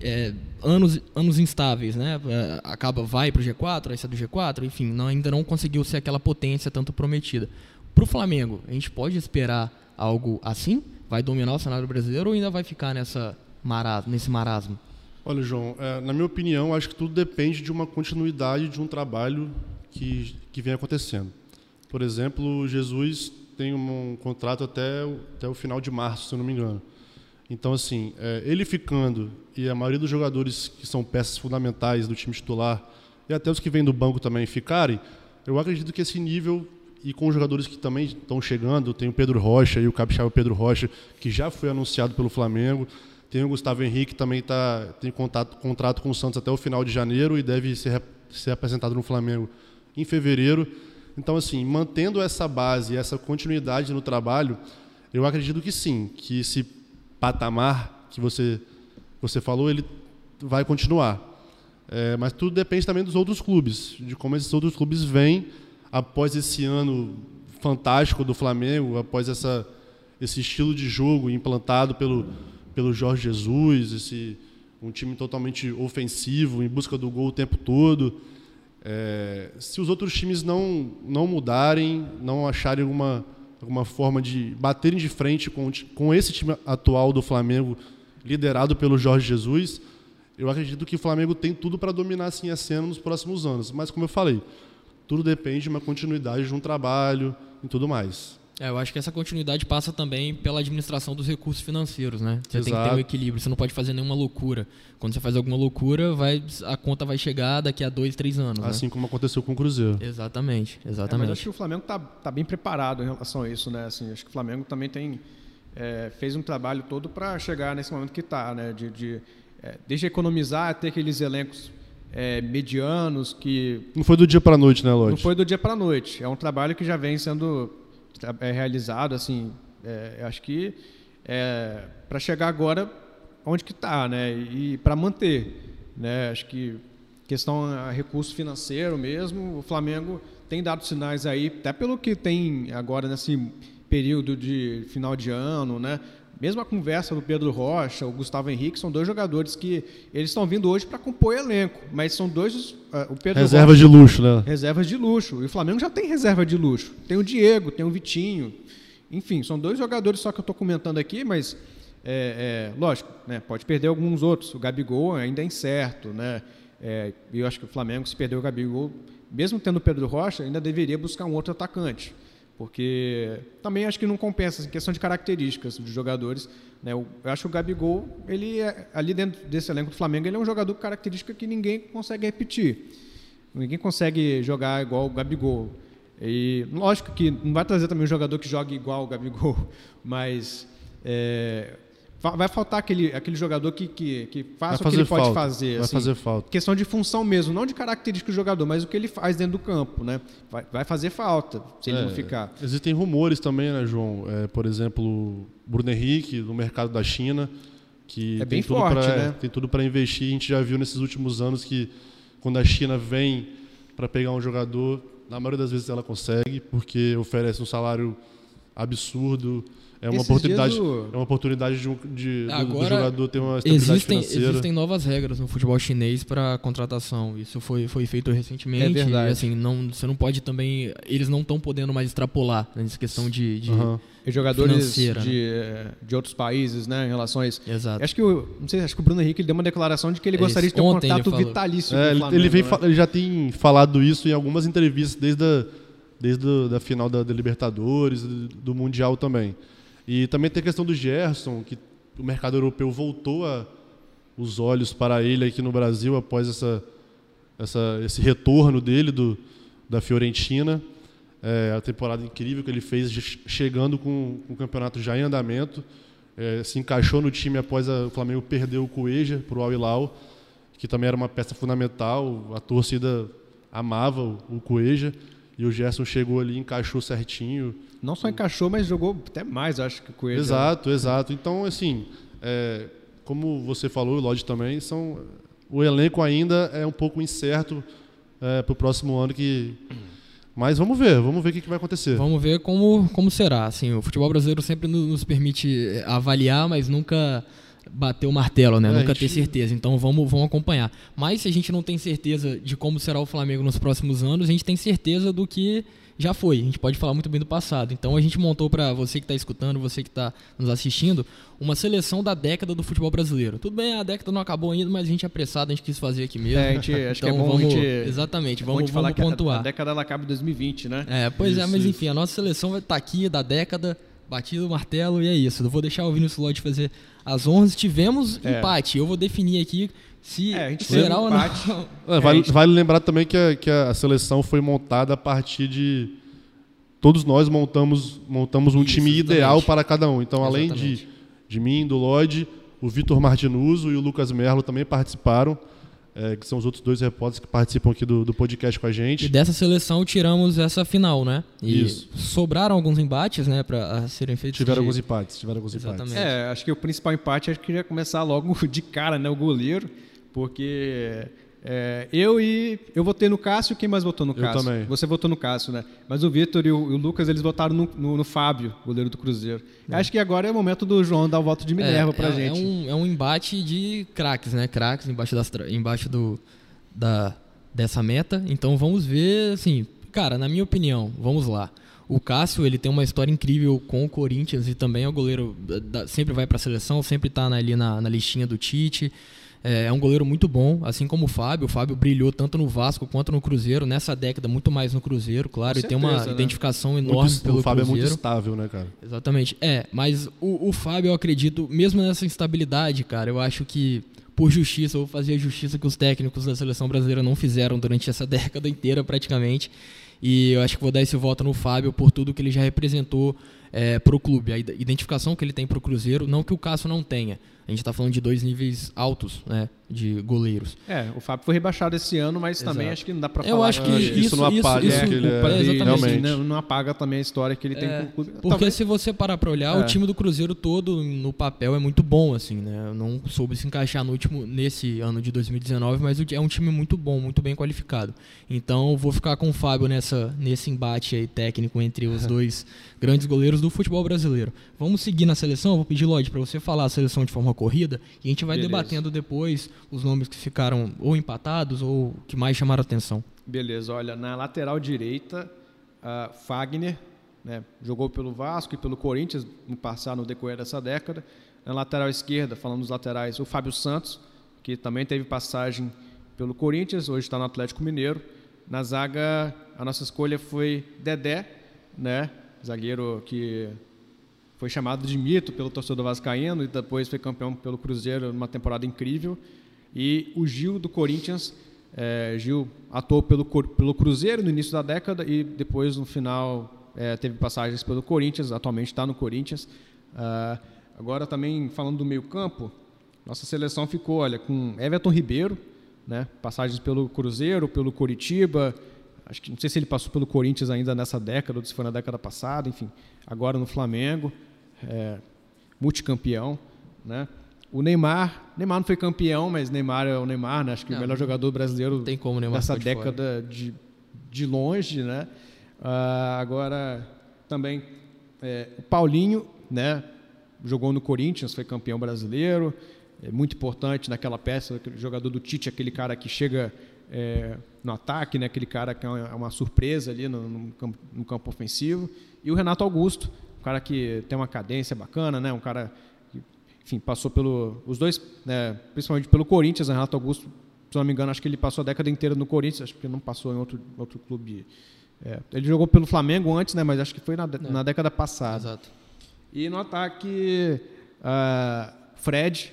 é, anos, anos instáveis, né? É, acaba, vai para o G4, aí sai do G4, enfim, não, ainda não conseguiu ser aquela potência tanto prometida. Para o Flamengo, a gente pode esperar algo assim? Vai dominar o cenário brasileiro ou ainda vai ficar nessa marasmo, nesse marasmo? Olha, João, é, na minha opinião, acho que tudo depende de uma continuidade de um trabalho que, que vem acontecendo. Por exemplo, Jesus tem um, contrato até, até o final de março, se eu não me engano. Então, assim, é, ele ficando e a maioria dos jogadores que são peças fundamentais do time titular e até os que vêm do banco também ficarem, eu acredito que esse nível e com os jogadores que também estão chegando, tem o Pedro Rocha e o capixaba Pedro Rocha, que já foi anunciado pelo Flamengo, tem o Gustavo Henrique, que também tá, tem contato, contrato com o Santos até o final de janeiro e deve ser, ser apresentado no Flamengo em fevereiro. Então, assim, mantendo essa base, essa continuidade no trabalho, eu acredito que sim, que esse patamar que você, você falou, ele vai continuar. É, mas tudo depende também dos outros clubes, de como esses outros clubes vêm após esse ano fantástico do Flamengo, após essa, esse estilo de jogo implantado pelo, pelo Jorge Jesus, esse, um time totalmente ofensivo, em busca do gol o tempo todo. É, se os outros times não, não mudarem, não acharem alguma alguma forma de baterem de frente com, com esse time atual do Flamengo, liderado pelo Jorge Jesus, eu acredito que o Flamengo tem tudo para dominar assim a cena nos próximos anos. Mas, como eu falei, tudo depende de uma continuidade de um trabalho e tudo mais. É, eu acho que essa continuidade passa também pela administração dos recursos financeiros, né? Você Exato. tem que ter um equilíbrio, você não pode fazer nenhuma loucura. Quando você faz alguma loucura, vai, a conta vai chegar daqui a dois, três anos. Né? Assim né? como aconteceu com o Cruzeiro. Exatamente, exatamente. É, mas acho que o Flamengo está tá bem preparado em relação a isso, né? Assim, acho que o Flamengo também tem é, fez um trabalho todo para chegar nesse momento que está, né? De, de é, desde economizar até aqueles elencos é, medianos que não foi do dia para a noite, né, Lodge? Não foi do dia para a noite. É um trabalho que já vem sendo é realizado, assim, é, acho que é, para chegar agora onde que está, né? E para manter, né? Acho que questão a recurso financeiro mesmo, o Flamengo tem dado sinais aí, até pelo que tem agora nesse período de final de ano, né? Mesmo a conversa do Pedro Rocha, o Gustavo Henrique, são dois jogadores que eles estão vindo hoje para compor elenco, mas são dois uh, o Pedro reservas Rocha, de luxo, né? Reservas de luxo. E o Flamengo já tem reserva de luxo. Tem o Diego, tem o Vitinho. Enfim, são dois jogadores só que eu estou comentando aqui, mas é, é, lógico, né, pode perder alguns outros. O Gabigol ainda é incerto, né? É, eu acho que o Flamengo, se perder o Gabigol, mesmo tendo o Pedro Rocha, ainda deveria buscar um outro atacante porque também acho que não compensa, em assim, questão de características dos jogadores. Né? Eu acho que o Gabigol, ele é, ali dentro desse elenco do Flamengo, ele é um jogador com característica que ninguém consegue repetir. Ninguém consegue jogar igual o Gabigol. E lógico que não vai trazer também um jogador que jogue igual o Gabigol, mas é, vai faltar aquele, aquele jogador que, que, que faça o que ele falta. pode fazer. Vai assim, fazer falta. Questão de função mesmo, não de característica do jogador, mas o que ele faz dentro do campo. Né? Vai, vai fazer falta se ele é, não ficar. Existem rumores também, né, João? É, por exemplo, Bruno Henrique, no mercado da China, que é tem, tudo forte, pra, né? tem tudo para investir. A gente já viu nesses últimos anos que quando a China vem para pegar um jogador, na maioria das vezes ela consegue, porque oferece um salário absurdo é uma oportunidade, o... é uma oportunidade de, de do, do, jogador ter uma estabilidade existem, financeira. Existem novas regras no futebol chinês para contratação. Isso foi, foi feito recentemente. É verdade. E, assim, não, você não pode também. Eles não estão podendo mais extrapolar nessa questão de, de uhum. E jogadores de, né? Eh, de outros países, né, em relação a isso. Exato. Acho que o, não sei, acho que o Bruno Henrique deu uma declaração de que ele gostaria de ter um contato ele vitalício é, com o Flamengo, ele, vem, né? ele já tem falado isso em algumas entrevistas desde a, desde a da final da, da Libertadores, do, do Mundial também. E também tem a questão do Gerson, que o mercado europeu voltou a, os olhos para ele aqui no Brasil após essa, essa, esse retorno dele do, da Fiorentina. É, a temporada incrível que ele fez, chegando com, com o campeonato já em andamento. É, se encaixou no time após a, o Flamengo perder o Cueja para o Al Hilal, que também era uma peça fundamental. A torcida amava o, o Cueja. E o Gerson chegou ali, encaixou certinho. Não só encaixou, mas jogou até mais, acho que com ele. Exato, exato. Então, assim, é, como você falou, o Lodge também, são, o elenco ainda é um pouco incerto é, para o próximo ano que mas vamos ver, vamos ver o que, que vai acontecer. Vamos ver como, como será. Assim, o futebol brasileiro sempre nos permite avaliar, mas nunca bater o martelo, né? É, Nunca gente... ter certeza. Então vamos, vamos acompanhar. Mas se a gente não tem certeza de como será o Flamengo nos próximos anos, a gente tem certeza do que já foi. A gente pode falar muito bem do passado. Então a gente montou para você que está escutando, você que está nos assistindo, uma seleção da década do futebol brasileiro. Tudo bem, a década não acabou ainda, mas a gente é apressado, a gente quis fazer aqui mesmo. É, a gente, acho então, que é então bom vamos, gente, Exatamente, é vamos, vamos falar pontuar. a, a, década ela acaba em 2020, né? É, pois isso, é, mas enfim, a nossa seleção vai estar tá aqui da década, batido o martelo e é isso. Eu vou deixar o Vinícius Lodge fazer as honras. Tivemos é. empate. Eu vou definir aqui se é, será ou não. É, vale, gente... vale, lembrar também que a, que a seleção foi montada a partir de todos nós montamos, montamos um Isso, time exatamente. ideal para cada um. Então, além de, de mim, do Lloyd, o Vitor Martinuso e o Lucas Merlo também participaram, é, que são os outros dois repórteres que participam aqui do, do podcast com a gente. E dessa seleção tiramos essa final, né? E Isso. sobraram alguns embates, né, para serem feitos. Tiveram de... alguns empates, tiveram alguns Exatamente. empates. É, acho que o principal empate acho que ia começar logo de cara, né, o goleiro, porque é, eu e eu votei no Cássio, quem mais votou no Cássio? Eu também. Você votou no Cássio, né? Mas o Vitor e, e o, Lucas, eles votaram no, no, no Fábio, goleiro do Cruzeiro. É. Acho que agora é o momento do João dar o voto de Minerva é, pra é, gente. É um, é um embate de craques, né? Craques embaixo, das, embaixo do, da, dessa meta. Então vamos ver, assim, cara, na minha opinião, vamos lá. O Cássio, ele tem uma história incrível com o Corinthians e também é o goleiro, da, sempre vai para a seleção, sempre está ali na, na listinha do Tite. É, é, um goleiro muito bom, assim como o Fábio. O Fábio brilhou tanto no Vasco quanto no Cruzeiro. Nessa década, muito mais no Cruzeiro, claro. Com e tem uma né? identificação enorme muito, pelo O Fábio Cruzeiro. é muito estável, né, cara? Exatamente. É, mas o, o Fábio, eu acredito, mesmo nessa instabilidade, cara, eu acho que por justiça, eu vou fazer a justiça que os técnicos da seleção brasileira não fizeram durante essa década inteira, praticamente. E eu acho que vou dar esse voto no Fábio por tudo que ele já representou é, para o clube, a identificação que ele tem para o Cruzeiro, não que o Cássio não tenha. A gente está falando de dois níveis altos, né, de goleiros. É, o Fábio foi rebaixado esse ano, mas Exato. também acho que não dá para falar. Eu acho que isso, isso não apaga isso, isso, ele é, é exatamente. Não, não, apaga também a história que ele tem é, com o clube. Porque Talvez... se você parar para olhar, é. o time do Cruzeiro todo no papel é muito bom, assim, né? Não soube se encaixar no último nesse ano de 2019, mas é um time muito bom, muito bem qualificado. Então, vou ficar com o Fábio nessa nesse embate aí técnico entre os dois grandes goleiros do futebol brasileiro. Vamos seguir na seleção. Eu vou pedir Lloyd para você falar a seleção de forma corrida e gente vai Beleza. debatendo depois os nomes que ficaram ou empatados ou que mais chamaram atenção. Beleza, olha, na lateral direita, uh, Fagner, né, jogou pelo Vasco e pelo Corinthians no passado, no decorrer dessa década. Na lateral esquerda, falando dos laterais, o Fábio Santos, que também teve passagem pelo Corinthians, hoje está no Atlético Mineiro. Na zaga, a nossa escolha foi Dedé, né, zagueiro que foi chamado de mito pelo torcedor vascaíno e depois foi campeão pelo Cruzeiro numa temporada incrível. E o Gil do Corinthians, é, Gil atuou pelo, pelo Cruzeiro no início da década e depois no final é, teve passagens pelo Corinthians, atualmente está no Corinthians. Uh, agora também falando do meio campo, nossa seleção ficou, olha, com Everton Ribeiro, né, passagens pelo Cruzeiro, pelo Coritiba, acho que não sei se ele passou pelo Corinthians ainda nessa década, ou se foi na década passada, enfim, agora no Flamengo, é, multicampeão, né? O Neymar, Neymar não foi campeão, mas Neymar é o Neymar, né? Acho que não, o melhor jogador brasileiro tem como Neymar dessa década de, de longe, né? Uh, agora também é, o Paulinho, né? Jogou no Corinthians, foi campeão brasileiro, é muito importante naquela peça, jogador do Tite, aquele cara que chega é, no ataque, né? aquele cara que é uma surpresa ali no, no, campo, no, campo, ofensivo. E o Renato Augusto, um cara que tem uma cadência bacana, né? um cara que enfim, passou pelo. Os dois, né? principalmente pelo Corinthians, o Renato Augusto, se não me engano, acho que ele passou a década inteira no Corinthians, acho que não passou em outro, outro clube. É, ele jogou pelo Flamengo antes, né? mas acho que foi na, na década passada. Exato. E no ataque, uh, Fred,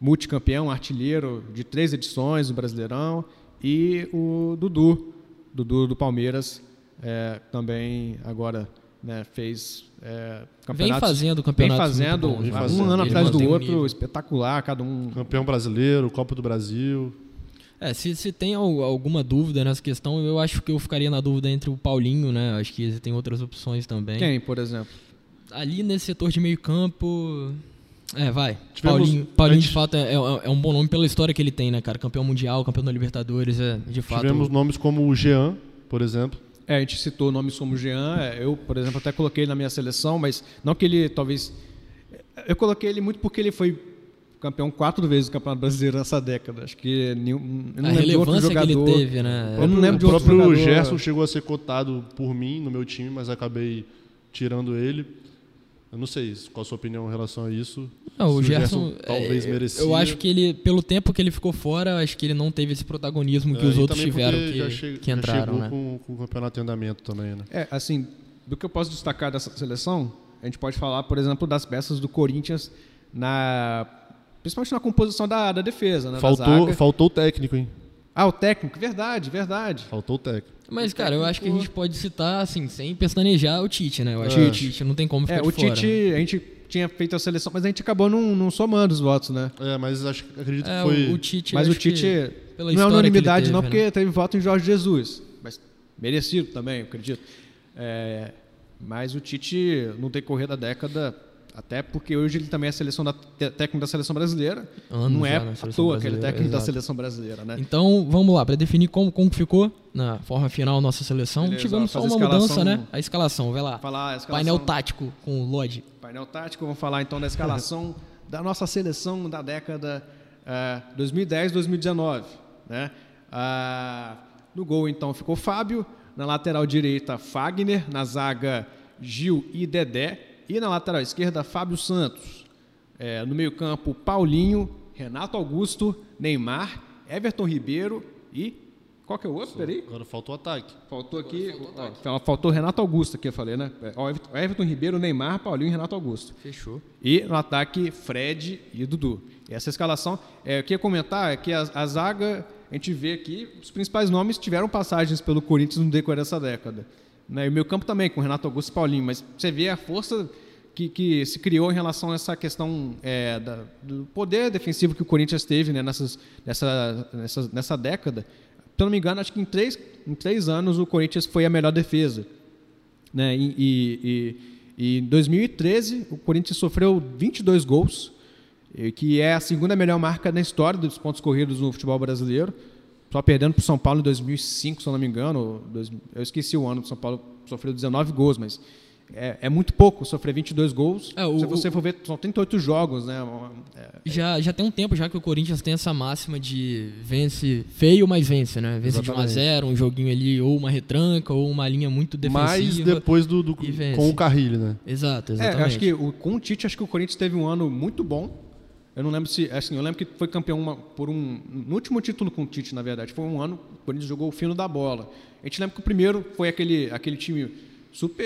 multicampeão, artilheiro de três edições do Brasileirão, e o Dudu, Dudu do Palmeiras, é, também agora né, fez é, campeonatos. Vem fazendo campeonatos. Vem fazendo, bons, vem fazendo. um ano atrás do outro, um espetacular, cada um. Campeão brasileiro, Copa do Brasil. É, se, se tem alguma dúvida nessa questão, eu acho que eu ficaria na dúvida entre o Paulinho, né? Acho que tem outras opções também. Quem, por exemplo? Ali nesse setor de meio campo, É, vai. Tivemos- Paulinho, Paulinho de fato é, é- é um bom nome pela história que ele tem, né, cara? Campeão mundial, campeão da Libertadores, é de fato. Tivemos nomes como o Jean, por exemplo. É, a gente citou nomes como Jean, é, eu, por exemplo, até coloquei ele na minha seleção, mas não que ele talvez. Eu coloquei ele muito porque ele foi campeão quatro vezes do Campeonato Brasileiro nessa década. Acho que nenhum, eu não a lembro de outro relevância que jogador. ele teve, né? Eu não lembro de o outro próprio jogador. Gerson chegou a ser cotado por mim no meu time, mas acabei tirando ele. Eu não sei qual a sua opinião em relação a isso. Não, o Se Gerson, talvez é, merecia. Eu acho que ele, pelo tempo que ele ficou fora, acho que ele não teve esse protagonismo que É, os e outros tiveram que, já che- que já entraram, chegou né? com, com o campeonato em andamento também, né? É, assim, do que eu posso destacar dessa seleção, a gente pode falar, por exemplo, das peças do Corinthians na. Principalmente na composição da, da defesa, né? da Faltou, zaga. faltou o técnico, hein? Ah, o técnico, verdade, verdade. Faltou o técnico. Mas, cara, eu acho que a gente pode citar, assim, sem pestanejar o Tite, né? Eu acho É. que o Tite não tem como ficar É, de o fora. Tite, né? a gente tinha feito a seleção, mas a gente acabou não, não somando os votos, né? É, mas acho, acredito É, que foi. o, o Tite, Mas o Tite pela não é unanimidade, que ele não, teve, porque né? teve voto em Jorge Jesus. Mas merecido também, eu acredito. É, mas o Tite, no decorrer da década, até porque hoje ele também é seleção da, técnico da seleção brasileira, Anos não é à toa que ele é técnico da exato. seleção brasileira, né? Então, vamos lá, para definir como, como ficou na forma final nossa seleção. Beleza, Tivemos só uma mudança, né? A escalação, vai lá. Falar escalação- Painel tático com o Lodge. Painel tático, vamos falar então da escalação da nossa seleção da década eh, 2010-2019. Né? Ah, no gol, então, ficou Fábio. Na lateral direita, Fagner. Na zaga, Gil e Dedé. E na lateral esquerda, Fábio Santos. Eh, no meio-campo, Paulinho, Renato Augusto, Neymar, Everton Ribeiro e. Qual que é o outro? Peraí. Agora faltou o ataque. Faltou aqui. ó, faltou Renato Augusto aqui, eu falei, né? É, ó, Everton, Everton Ribeiro, Neymar, Paulinho e Renato Augusto. Fechou. E no ataque, Fred e Dudu. E essa escalação, é, eu queria comentar é que a, a zaga, a gente vê aqui, os principais nomes tiveram passagens pelo Corinthians no decorrer dessa década. Né? E o meu campo também, com Renato Augusto e Paulinho, mas você vê a força que, que se criou em relação a essa questão é, da- do poder defensivo que o Corinthians teve né, nessas, nessa, nessa, nessa década. Se eu não me engano, acho que em três, em três anos o Corinthians foi a melhor defesa né? E, e- e- em 2013 o Corinthians sofreu 22 gols, eh, que é a segunda melhor marca na história dos pontos corridos no futebol brasileiro, só perdendo para o São Paulo em 2005, se eu não me engano. Eu esqueci o ano que o São Paulo sofreu 19 gols, mas é, é muito pouco sofrer 22 gols. É, o- Se você for ver, são 38 jogos, né? É, Já, já tem um tempo já que o Corinthians tem essa máxima de vence feio, mas vence, né? Vence de 1 a Exatamente. 0 um joguinho ali, ou uma retranca, ou uma linha muito Mas defensiva. depois do, do- com o Carrilho, né? Exato, É, exatamente. acho que o, com o Tite, acho que o Corinthians teve um ano muito bom. Eu não lembro se. Assim, eu lembro que foi campeão uma- por um. No último título com o Tite, na verdade. Foi um ano o Corinthians jogou o fino da bola. A gente lembra que o primeiro foi aquele, aquele time super.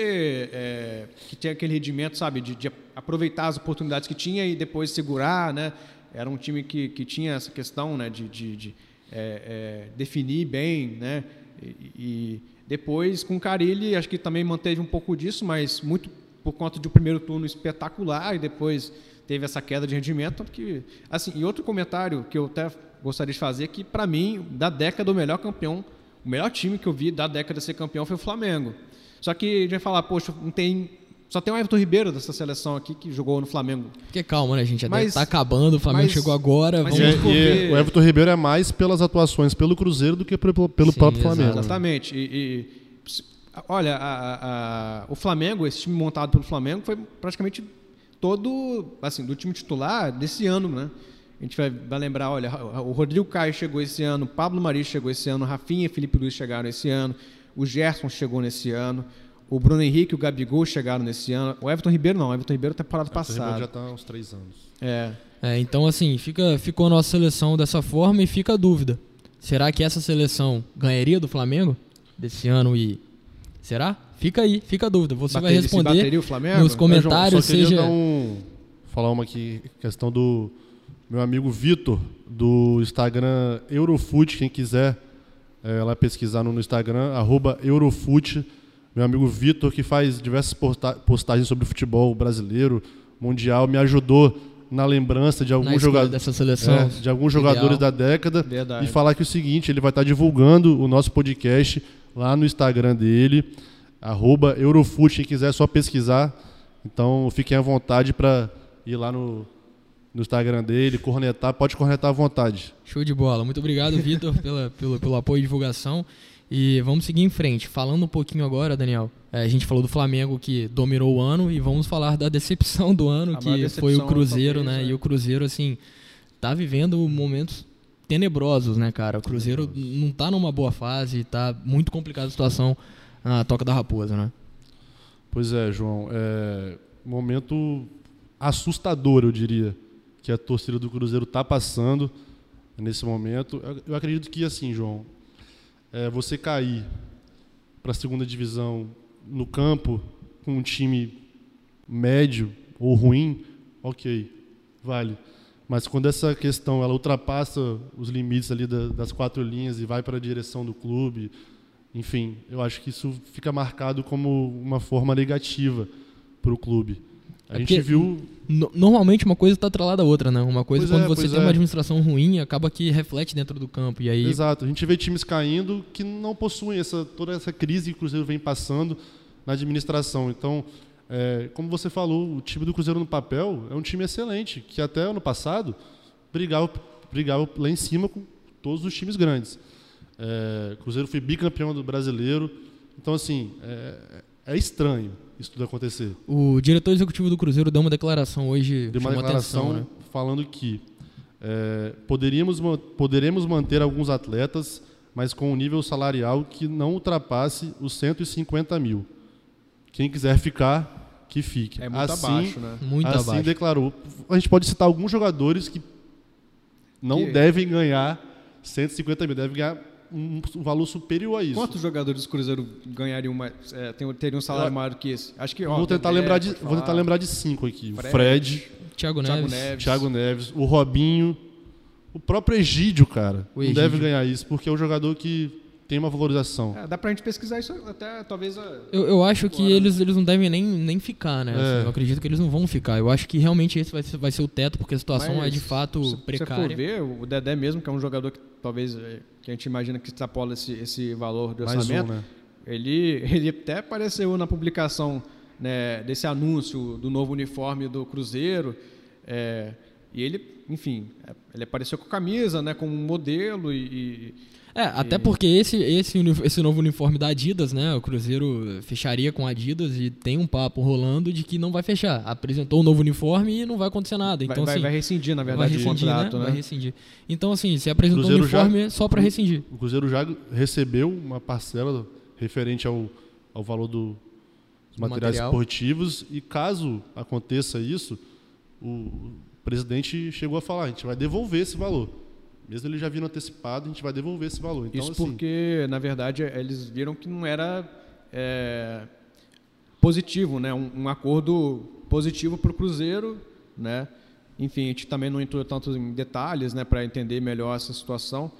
é, que tinha aquele rendimento, sabe? De, de aproveitar as oportunidades que tinha e depois segurar, né? Era um time que, que tinha essa questão, né? De, de, de, é, é, definir bem, né? E, e depois com o Carilli, acho que também manteve um pouco disso, mas muito por conta de um primeiro turno espetacular e depois teve essa queda de rendimento. Que, assim, e outro comentário que eu até gostaria de fazer é que, para mim, da década, o melhor campeão, o melhor time que eu vi da década ser campeão foi o Flamengo. Só que a gente vai falar, poxa, não tem. Só tem o Everton Ribeiro dessa seleção aqui que jogou no Flamengo. Porque calma, né, gente? Até Mas- tá acabando, o Flamengo mas- chegou agora. mas E, vamos... for e ver- o Everton Ribeiro é mais pelas atuações pelo Cruzeiro do que pelo, pelo Sim, próprio. Flamengo. Exatamente. E, e, olha, a- a- a- o Flamengo, esse time montado pelo Flamengo, foi praticamente todo, assim, do time titular desse ano, né? A gente vai, vai lembrar, olha, o Rodrigo Caio chegou esse ano, o Pablo Mari chegou esse ano, o Rafinha e Felipe Luiz chegaram esse ano, o Gerson chegou nesse ano, o Bruno Henrique e o Gabigol chegaram nesse ano, o Everton Ribeiro não, o Everton Ribeiro temporada O Everton Ribeiro passada. já está há uns três anos. É. É, então, assim, fica, ficou a nossa seleção dessa forma e fica a dúvida. Será que essa seleção ganharia do Flamengo desse ano e. Será? Fica aí, fica a dúvida. Você vai responder bateria o Flamengo? nos comentários, João, só queria seja. dar um, falar uma aqui, questão do meu amigo Vitor, do Instagram Eurofoot, quem quiser é, lá pesquisar no, no Instagram, arroba Eurofoot, meu amigo Vitor, que faz diversas posta- postagens sobre futebol brasileiro, mundial, me ajudou na lembrança de alguns jogadores. dessa seleção. É, de alguns jogadores Ideal. da década Verdade. e falar que é o seguinte, ele vai estar divulgando o nosso podcast lá no Instagram dele, arroba Eurofoot, quem quiser é só pesquisar. Então fiquem à vontade para ir lá no, no Instagram dele, cornetar, pode cornetar à vontade. Show de bola. Muito obrigado, Vitor, pela, pelo, pelo apoio e divulgação. E vamos seguir em frente. Falando um pouquinho agora, Daniel, é, a gente falou do Flamengo que dominou o ano e vamos falar da decepção do ano, A que foi o decepção, Cruzeiro, talvez, né? é. E o Cruzeiro, assim, tá vivendo momentos tenebrosos, né, cara? O Cruzeiro não tá numa boa fase, tá muito complicada a situação na Toca da Raposa, né? Pois é, João. É momento assustador, eu diria, que a torcida do Cruzeiro está passando nesse momento. Eu- Eu acredito que, assim, João, é, você cair para a segunda divisão no campo com um time médio ou ruim, ok, vale. Mas quando essa questão ela ultrapassa os limites ali da- das quatro linhas e vai para a direção do clube, enfim, eu acho que isso fica marcado como uma forma negativa para o clube. A É gente viu No- Normalmente uma coisa está atrelada à outra, né? Uma coisa Pois quando é, você tem é. uma administração ruim, acaba que reflete dentro do campo. E aí Exato. A gente vê times caindo que não possuem essa, toda essa crise que o Cruzeiro vem passando na administração. Então, é, como você falou, o time do Cruzeiro no papel é um time excelente, que até ano passado brigava, brigava lá em cima com todos os times grandes. É, o Cruzeiro foi bicampeão do brasileiro. Então, assim, é, é estranho isso tudo acontecer. o diretor executivo do Cruzeiro deu uma declaração hoje, Deu uma declaração atenção, né? falando que é, poderíamos, poderemos manter alguns atletas, mas com um nível salarial que não ultrapasse os 150 mil. Quem quiser ficar, que fique. É muito assim, abaixo, né? Muito assim abaixo. declarou. A gente pode citar alguns jogadores que não Que- devem ganhar 150 mil, devem ganhar um, um valor superior a isso. Quantos jogadores do Cruzeiro ganhariam mais, é, tem- teriam um salário Eu- maior do que esse? Acho que ó, vou tentar lembrar de, vou tentar lembrar de cinco aqui. O Fred, Fred, Thiago Thiago Neves. Neves. Thiago Neves, o Robinho, o próprio Egídio, cara. O não Egídio. deve ganhar isso, porque é um jogador que tem uma valorização. É, dá pra gente pesquisar isso até talvez. a- Eu, eu acho que Agora- eles, eles não devem nem, nem ficar, né? É. Assim, eu acredito que eles não vão ficar. Eu acho que realmente esse vai ser, vai ser o teto, porque a situação Mas é de fato se você for precária. ver, o Dedé mesmo, que é um jogador que talvez é, que a gente imagina que extrapola esse, esse valor de Mais orçamento, um, né? ele, ele até apareceu na publicação né, desse anúncio do novo uniforme do Cruzeiro. é, e ele, enfim, é, ele apareceu com camisa, né, com um modelo e, e- É, até porque esse, esse, esse novo uniforme da Adidas, né? O Cruzeiro fecharia com a Adidas e tem um papo rolando de que não vai fechar. Apresentou o novo uniforme e não vai acontecer nada. vai, Então, vai- assim, vai rescindir, na vai verdade, rescindir, o contrato, né? Vai rescindir. Então, assim, se apresentou o Cruzeiro já- uniforme é só pra rescindir. O Cruzeiro já recebeu uma parcela referente ao, ao valor do- dos Do materiais material. esportivos e caso aconteça isso, o presidente chegou a falar, a gente vai devolver esse valor. Mesmo ele já vindo antecipado, a gente vai devolver esse valor. Então, Isso assim, porque, na verdade, eles viram que não era é, positivo, né? Um, um acordo positivo para o Cruzeiro, né? Enfim, a gente também não entrou tanto em detalhes, né, para entender melhor essa situação.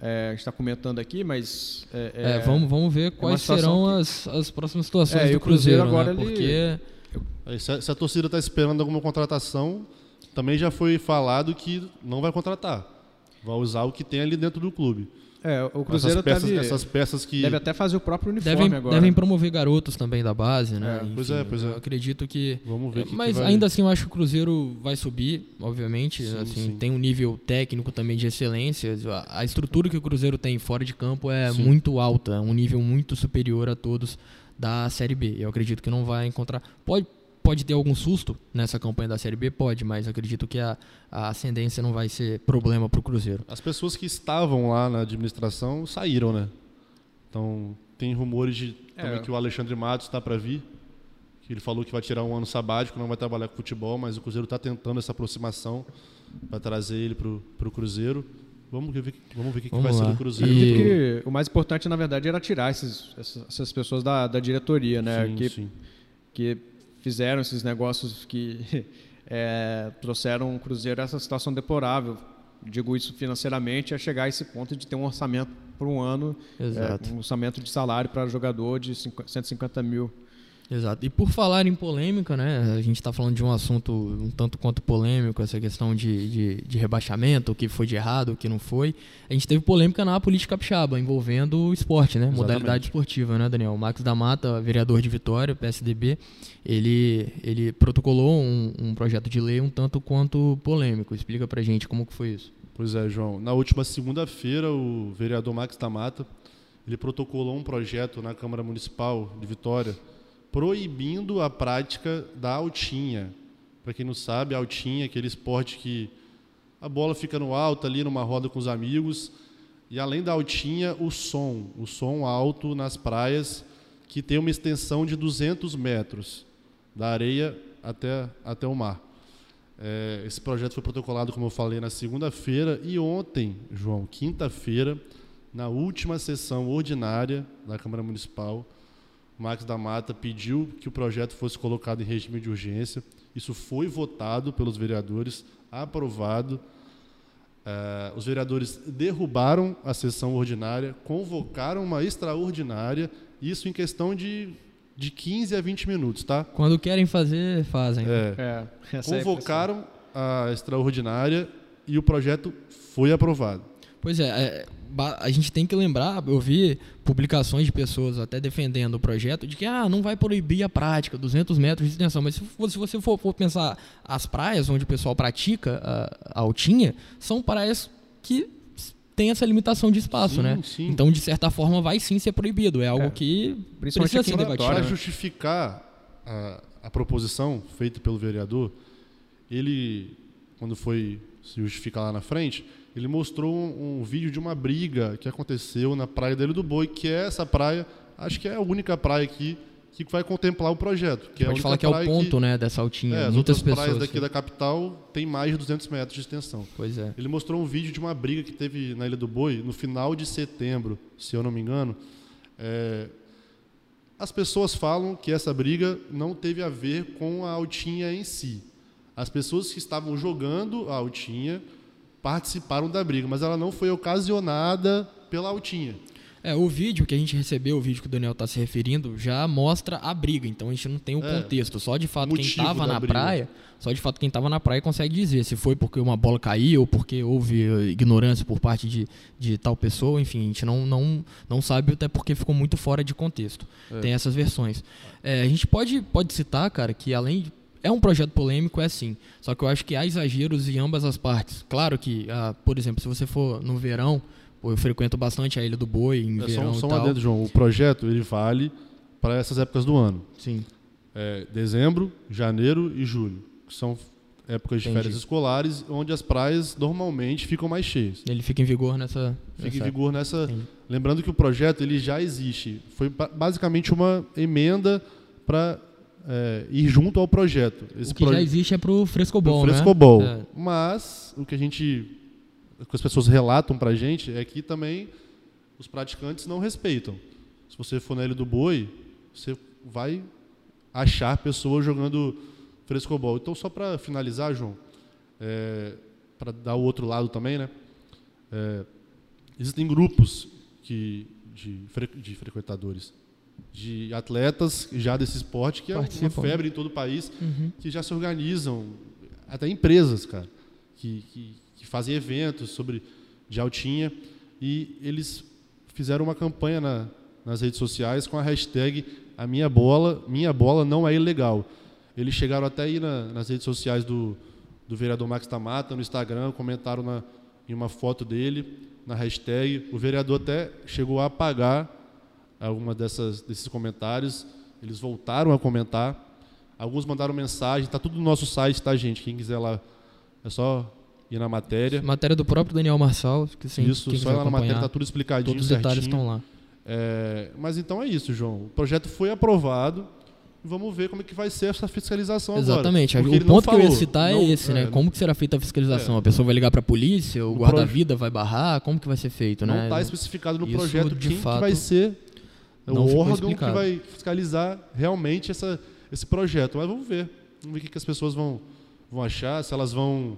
É, a gente está comentando aqui, mas é, É, vamos, vamos ver quais situação serão as, as próximas situações É, e do o Cruzeiro Cruzeiro, agora, né? ele- Porque Se a, se a torcida está esperando alguma contratação, também já foi falado que não vai contratar. Vai usar o que tem ali dentro do clube. é, o Cruzeiro essas, peças, deve, essas peças que. deve até fazer o próprio uniforme devem, agora. devem promover garotos também da base, né? É, pois é, pois é. Eu acredito que Vamos ver que que Mas vai- ainda assim eu acho que o Cruzeiro vai subir, obviamente. Sim, assim, sim. Tem um nível técnico também de excelência. A, a estrutura que o Cruzeiro tem fora de campo é Sim. muito alta, um nível muito superior a todos da Série B. Eu acredito que não vai encontrar. Pode, pode ter algum susto nessa campanha da Série B? Pode, mas acredito que a, a ascendência não vai ser problema para o Cruzeiro. As pessoas que estavam lá na administração saíram, né? Então, tem rumores de É. também que o Alexandre Matos está para vir. Que ele falou que vai tirar um ano sabático, não vai trabalhar com futebol, mas o Cruzeiro está tentando essa aproximação para trazer ele para o Cruzeiro. Vamos ver, vamos ver o que, que Vamos vai ser lá. do Cruzeiro. E- o mais importante, na verdade, era tirar esses, essas, essas pessoas da, da diretoria, né? Sim, que, sim. que fizeram esses negócios que é, trouxeram o Cruzeiro a essa situação deplorável. Digo isso financeiramente, a chegar a esse ponto de ter um orçamento por um ano, Exato. é, um orçamento de salário para jogador de 50 150 mil. Exato. E por falar em polêmica, né? A gente está falando de um assunto um tanto quanto polêmico, essa questão de, de, de, rebaixamento, o que foi de errado, o que não foi. A gente teve polêmica na política capixaba, envolvendo o esporte, né? Exatamente. Modalidade esportiva, né, Daniel? O Max da Mata, vereador de Vitória, PSDB, ele, ele protocolou um, um projeto de lei um tanto quanto polêmico. Explica pra gente como que foi isso. Pois é, João. Na última segunda-feira, o vereador Max da Mata, ele protocolou um projeto na Câmara Municipal de Vitória proibindo a prática da altinha. Para quem não sabe, a altinha é aquele esporte que a bola fica no alto ali numa roda com os amigos. E além da altinha, o som, o som alto nas praias, que tem uma extensão de 200 metros, da areia até, até o mar. É, esse projeto foi protocolado, como eu falei, na segunda-feira e ontem, João, quinta-feira, na última sessão ordinária da Câmara Municipal, Max da Mata pediu que o projeto fosse colocado em regime de urgência. Isso foi votado pelos vereadores, aprovado. Uh, os vereadores derrubaram a sessão ordinária, convocaram uma extraordinária, isso em questão de, de 15 a 20 minutos, tá? Quando querem fazer, fazem. É. é, é convocaram a extraordinária e o projeto foi aprovado. Pois é, é a gente tem que lembrar, eu vi publicações de pessoas até defendendo o projeto de que ah, não vai proibir a prática, 200 metros de extensão, mas se, se você for, for, pensar as praias onde o pessoal pratica a, a altinha, são praias que tem essa limitação de espaço, sim, né? Sim. Então, de certa forma, vai sim ser proibido. É algo é. que precisa ser debatido. Para justificar a, a proposição feita pelo vereador, ele, quando foi se justificar lá na frente, ele mostrou um, um, vídeo de uma briga que aconteceu na Praia dele do Boi, que é essa praia, acho que é a única praia aqui que vai contemplar o projeto. Que Pode falar que é o ponto, que, né, dessa altinha. É, as Muitas outras praias daqui da capital têm mais de 200 metros de extensão. Pois é. Ele mostrou um vídeo de uma briga que teve na Ilha do Boi no final de setembro, se eu não me engano. É, as pessoas falam que essa briga não teve a ver com a altinha em si. As pessoas que estavam jogando a altinha participaram da briga, mas ela não foi ocasionada pela altinha. É, o vídeo que a gente recebeu, o vídeo que o Daniel está se referindo, já mostra a briga, então a gente não tem o é, contexto. Só de fato quem estava na briga. praia, só de fato quem estava na praia consegue dizer se foi porque uma bola caiu ou porque houve eh, ignorância por parte de, de tal pessoa, enfim, a gente não, não, não sabe até porque ficou muito fora de contexto. É. Tem essas versões. É, a gente pode, pode citar, cara, que além de é um projeto polêmico, é sim. Só que eu acho que há exageros em ambas as partes. Claro que, ah, por exemplo, se você for no verão, eu frequento bastante a Ilha do Boi em é, verão só, só e tal. João. O projeto ele vale para essas épocas do ano. Sim. É, dezembro, janeiro e julho, que são épocas de Entendi. férias escolares, onde as praias normalmente ficam mais cheias. Ele fica em vigor nessa. Fica nessa... em vigor nessa. Entendi. Lembrando que o projeto ele já existe. Foi basicamente uma emenda para é, ir junto ao projeto. Esse o que proje... já existe é para o frescobol, pro frescobol. Né? É. Mas o que a gente, o que as pessoas relatam para a gente é que também os praticantes não respeitam. Se você for na Ilha do Boi, você vai achar pessoas jogando frescobol. Então, só para finalizar, João, é, para dar o outro lado também, né? É, existem grupos que, de, de frequentadores de atletas já desse esporte, que é Participam. uma febre em todo o país, uhum. que já se organizam, até empresas, cara, que, que, que, fazem eventos sobre de altinha, e eles fizeram uma campanha na, nas redes sociais com a hashtag a minha bola, minha bola não é ilegal. Eles chegaram até aí na, nas redes sociais do, do vereador Max Tamata, no Instagram, comentaram na, em uma foto dele, na hashtag. O vereador até chegou a apagar alguma dessas desses comentários. Eles voltaram a comentar. Alguns mandaram mensagem. Está tudo no nosso site, tá, gente? Quem quiser lá, é só ir na matéria. Matéria do próprio Daniel Marçal. Que, sim, isso, só ir lá na matéria, está tudo explicadinho. Todos os detalhes estão lá. É, mas então é isso, João. O projeto foi aprovado. Vamos ver como é que vai ser essa fiscalização Exatamente. agora. Exatamente. O ponto que eu ia citar é não, é esse, né? É, como que será feita a fiscalização? É. A pessoa vai ligar para a polícia, o, o guarda-vida vai barrar? Como que vai ser feito, não né? Não está especificado no Isso, projeto quem fato, que vai ser é o órgão explicado. que vai fiscalizar realmente essa, esse projeto. Mas vamos ver. Vamos ver o que, as pessoas vão, vão achar, se elas vão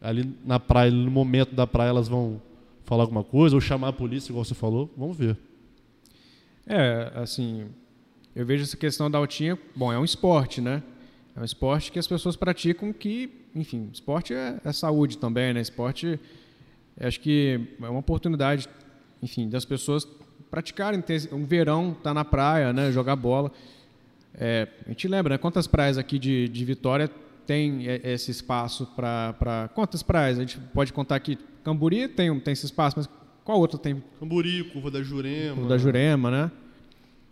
ali na praia, no momento da praia, elas vão falar alguma coisa, ou chamar a polícia, igual você falou. Vamos ver. É, assim, eu vejo essa questão da altinha, bom, é um esporte, né? É um esporte que as pessoas praticam que, enfim, esporte é, é saúde também, né? Esporte, acho que é uma oportunidade, enfim, das pessoas praticarem, ter um verão, estar tá na praia, né? Jogar bola. É, a gente lembra, né? Quantas praias aqui de, de Vitória tem esse espaço para... Quantas praias? A gente pode contar aqui. Camburi tem, tem esse espaço, mas qual outro tem? Camburi, Curva da Jurema. Curva da Jurema, né?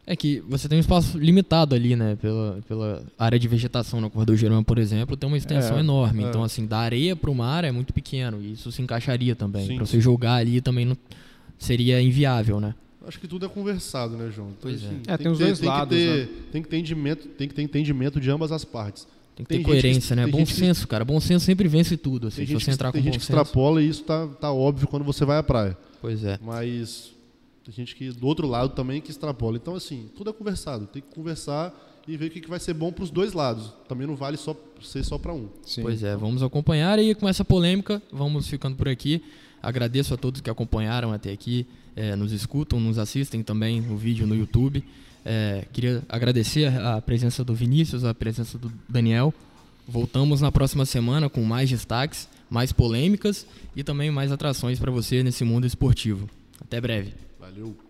É que você tem um espaço limitado ali, né? Pela, pela área de vegetação na Curva do Jurema, por exemplo, tem uma extensão é, enorme. É. Então, assim, da areia para o mar é muito pequeno. E isso se encaixaria também. Para você jogar ali também não, seria inviável, né? Acho que tudo é conversado, né, João? Então, pois assim, é. é tem, tem os dois tem lados. Que ter, né? tem, que ter entendimento, tem que ter entendimento de ambas as partes. Tem que ter coerência, que, né? Bom senso, que, cara. Bom senso sempre vence tudo. Assim, se você entrar tem com gente que extrapola e isso tá, tá óbvio quando você vai à praia. Pois é. Mas tem gente que do outro lado também que extrapola. Então, assim, tudo é conversado. Tem que conversar e ver o que, que vai ser bom para os dois lados. Também não vale só ser só para um. Sim. Pois é, vamos acompanhar e com essa polêmica, vamos ficando por aqui. Agradeço a todos que acompanharam até aqui, é, nos escutam, nos assistem também no vídeo no YouTube. É, queria agradecer a presença do Vinícius, a presença do Daniel. Voltamos na próxima semana com mais destaques, mais polêmicas e também mais atrações para você nesse mundo esportivo. Até breve. Valeu.